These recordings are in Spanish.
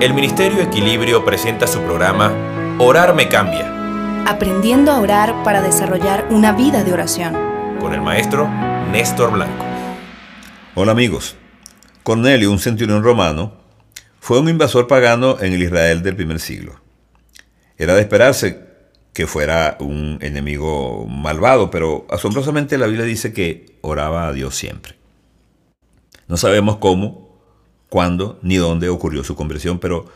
el Ministerio Equilibrio presenta su programa Orar me cambia, Aprendiendo a orar para desarrollar una vida de oración. con el maestro Néstor Blanco. Hola amigos. Cornelio, un centurión romano, fue un invasor pagano en el Israel del primer siglo. Era de esperarse que fuera un enemigo malvado, pero asombrosamente la Biblia dice que oraba a Dios siempre. No sabemos cómo, cuándo ni dónde ocurrió su conversión, pero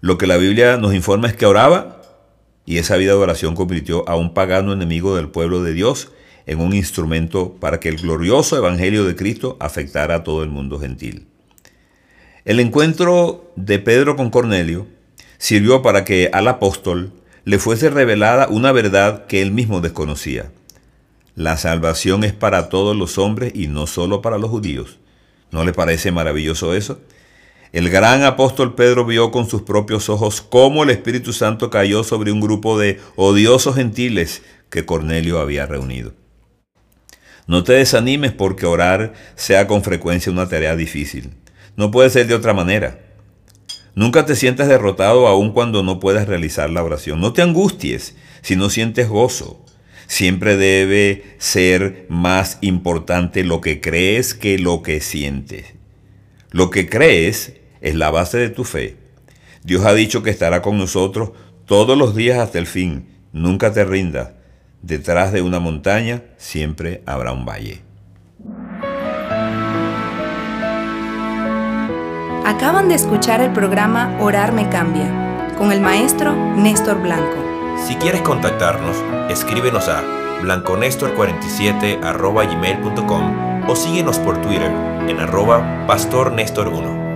lo que la Biblia nos informa es que oraba y esa vida de oración convirtió a un pagano enemigo del pueblo de Dios en un instrumento para que el glorioso evangelio de Cristo afectara a todo el mundo gentil. El encuentro de Pedro con Cornelio sirvió para que al apóstol le fuese revelada una verdad que él mismo desconocía. La salvación es para todos los hombres y no solo para los judíos. ¿No le parece maravilloso eso? El gran apóstol Pedro vio con sus propios ojos cómo el Espíritu Santo cayó sobre un grupo de odiosos gentiles que Cornelio había reunido. No te desanimes porque orar sea con frecuencia una tarea difícil. No puede ser de otra manera. Nunca te sientas derrotado aun cuando no puedas realizar la oración. No te angusties si no sientes gozo. Siempre debe ser más importante lo que crees que lo que sientes. Lo que crees es la base de tu fe. Dios ha dicho que estará con nosotros todos los días hasta el fin. Nunca te rindas. Detrás de una montaña siempre habrá un valle. Acaban de escuchar el programa Orar me cambia con el maestro Néstor Blanco. Si quieres contactarnos, escríbenos a blanconestor47 gmail.com o síguenos por Twitter en arroba pastornestor1.